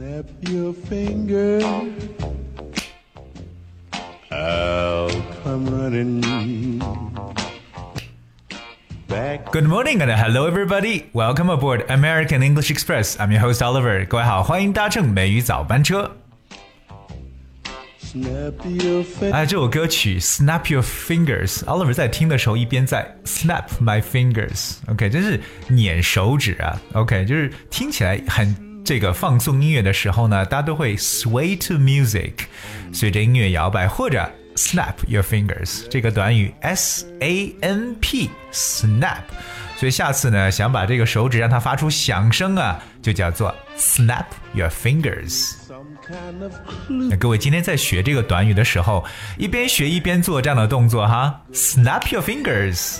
Snap your finger. I'll come running back. Good morning and hello everybody. Welcome aboard American English Express. I'm your host Oliver. 各位好，欢迎搭乘美语早班车。 Snap your finger. 哎，这首歌曲《Snap Your Fingers》，Oliver 在听的时候一边在 Snap My Fingers，OK，、真是捻手指啊，OK，就是听起来很 这个放送音乐的时候呢，大家都会 sway to music 随着音乐摇摆，或者 snap your fingers 这个短语 s a n p snap 所以下次呢，想把这个手指让它发出响声啊，就叫做 snap your fingers 那各位今天在学这个短语的时候，一边学一边做这样的动作哈，snap your fingers。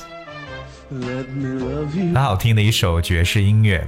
很好听的一首爵士音乐。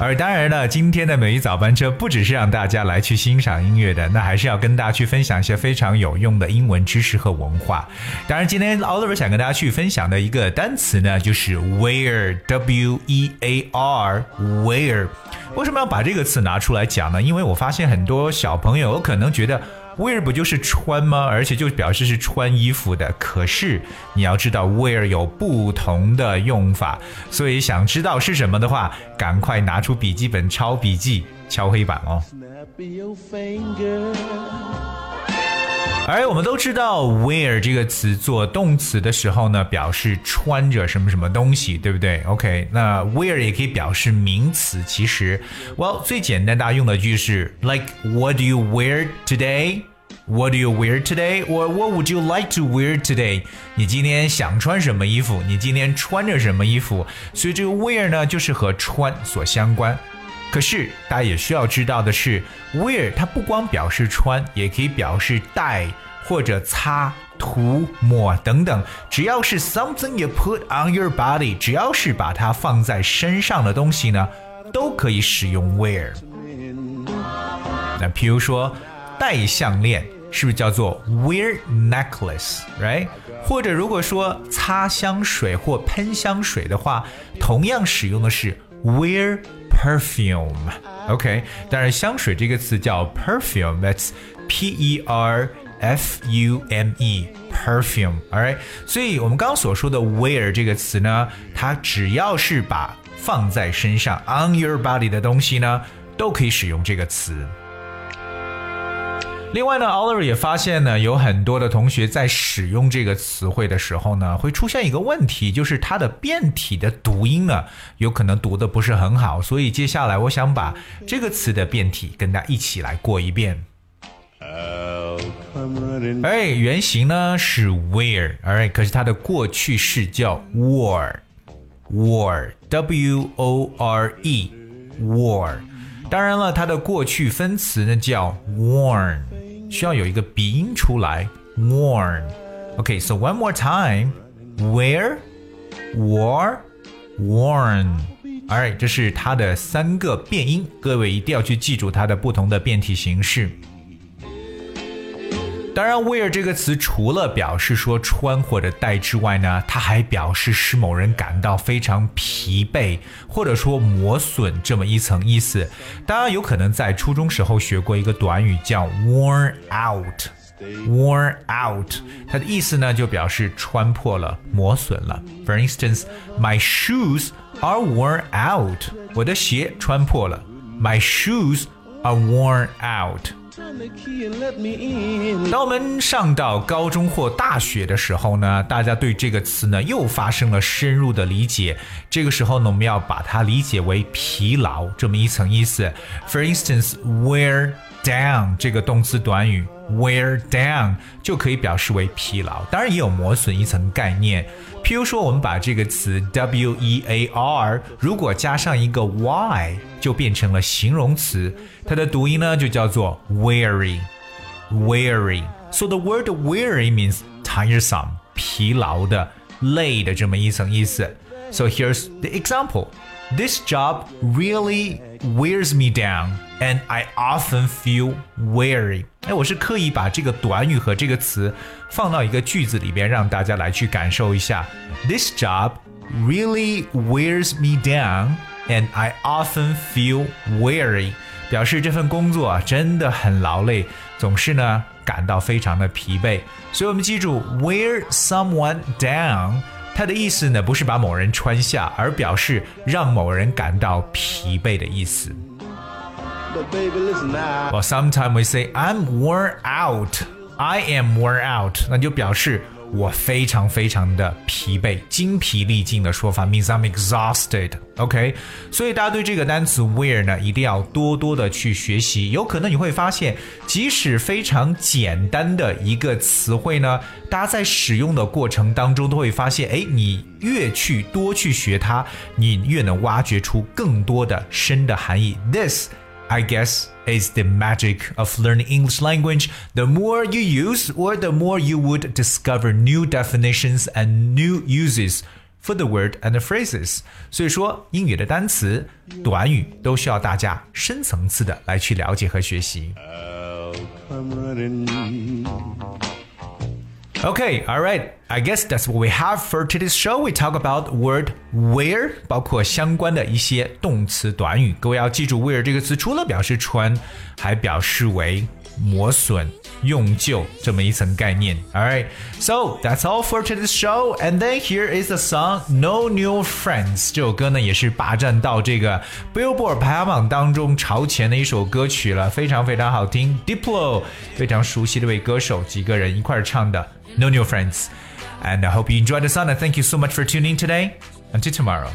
而当然了，今天的美语早班车不只是让大家来去欣赏音乐的，那还是要跟大家去分享一些非常有用的英文知识和文化。当然，今天 Oliver 想跟大家去分享的一个单词呢，就是 where，w e a r，where。为什么要把这个词拿出来讲呢？因为我发现很多小朋友可能觉得 wear 不就是穿吗？而且就表示是穿衣服的。可是你要知道 wear 有不同的用法，所以想知道是什么的话，赶快拿出笔记本抄笔记，敲黑板哦。而我们都知道 wear 这个词做动词的时候呢，表示穿着什么什么东西，对不对？OK，那 wear 也可以表示名词。其实，well 最简单大家用的句式 like What do you wear today? What do you wear today? Or what would you like to wear today? 你今天想穿什么衣服？你今天穿着什么衣服？所以这个 wear 呢，就是和穿所相关。可是大家也需要知道的是，wear 它不光表示穿，也可以表示戴或者擦、涂、抹等等。只要是 something you put on your body，只要是把它放在身上的东西呢，都可以使用 wear。那譬如说戴项链，是不是叫做 wear necklace，right？或者如果说擦香水或喷香水的话，同样使用的是 wear perfume。OK，当然香水这个词叫 perfume，that's P E R F U M E，perfume，alright。所以我们刚刚所说的 wear 这个词呢，它只要是把放在身上 on your body 的东西呢，都可以使用这个词。另外呢，Oliver 也发现呢，有很多的同学在使用这个词汇的时候呢，会出现一个问题，就是它的变体的读音呢，有可能读的不是很好。所以接下来我想把这个词的变体跟大家一起来过一遍。哎，原型呢是 wear，alright，可是它的过去式叫 wore，wore，w o r e，wore。当然了，它的过去分词呢叫 worn，需要有一个鼻音出来，worn。OK，so、one more time，where。wore, worn。Alright，这是它的三个变音，各位一定要去记住它的不同的变体形式。当然，wear 这个词除了表示说穿或者戴之外呢，它还表示使某人感到非常疲惫，或者说磨损这么一层意思。大家有可能在初中时候学过一个短语叫 worn out。worn out，它的意思呢就表示穿破了、磨损了。For instance, my shoes are worn out，我的鞋穿破了。My shoes are worn out。当我们上到高中或大学的时候呢，大家对这个词呢又发生了深入的理解。这个时候呢，我们要把它理解为疲劳这么一层意思。For instance, wear down 这个动词短语 wear down 就可以表示为疲劳，当然也有磨损一层概念。譬如说，我们把这个词 w e a r 如果加上一个 y，就变成了形容词，它的读音呢就叫做 weary。weary. So the word weary means tiresome, 疲劳的、累的这么一层意思。So here's the example. This job really wears me down, and I often feel weary. 哎，我是刻意把这个短语和这个词放到一个句子里边，让大家来去感受一下。This job really wears me down, and I often feel weary. 表示这份工作啊真的很劳累，总是呢感到非常的疲惫。所以我们记住，wear someone down，它的意思呢不是把某人穿下，而表示让某人感到疲惫的意思。But sometimes we say I'm worn out. I am worn out，那就表示我非常非常的疲惫、精疲力尽的说法，means I'm exhausted。OK，所以大家对这个单词 wear 呢，一定要多多的去学习。有可能你会发现，即使非常简单的一个词汇呢，大家在使用的过程当中都会发现，哎，你越去多去学它，你越能挖掘出更多的深的含义。This I guess is the magic of learning English language. The more you use, or the more you would discover new definitions and new uses for the word and the phrases. 所以说，英语的单词、短语都需要大家深层次的来去了解和学习。 I'll come running. Okay, all right. I guess that's what we have for today's show. We talk about word wear，包括相关的一些动词短语。各位要记住，wear 这个词除了表示穿，还表示为 磨损、用旧这么一层概念。All right, so that's all for today's show. And then here is the song "No New Friends." 这首歌呢也是霸占到这个 Billboard 排行榜当中朝前的一首歌曲了，非常非常好听。Diplo 非常熟悉的一位歌手，几个人一块儿唱的。No New Friends. And I hope you enjoyed the song. And thank you so much for tuning in today. Until tomorrow.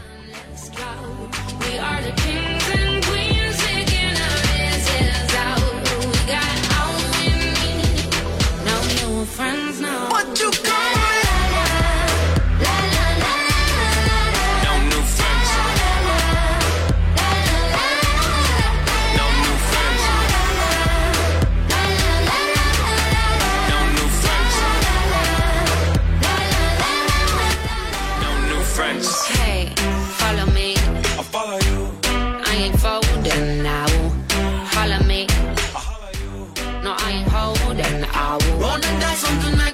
I ain't holding. I will. Wanna die something like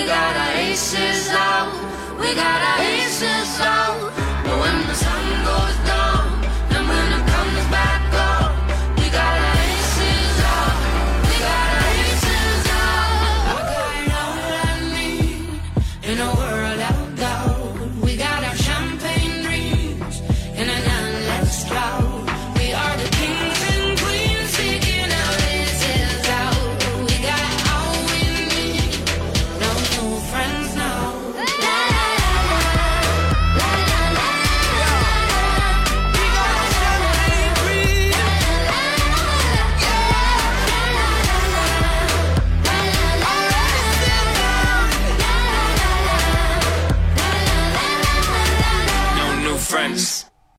We got our aces out. We got our aces out. but when the sun goes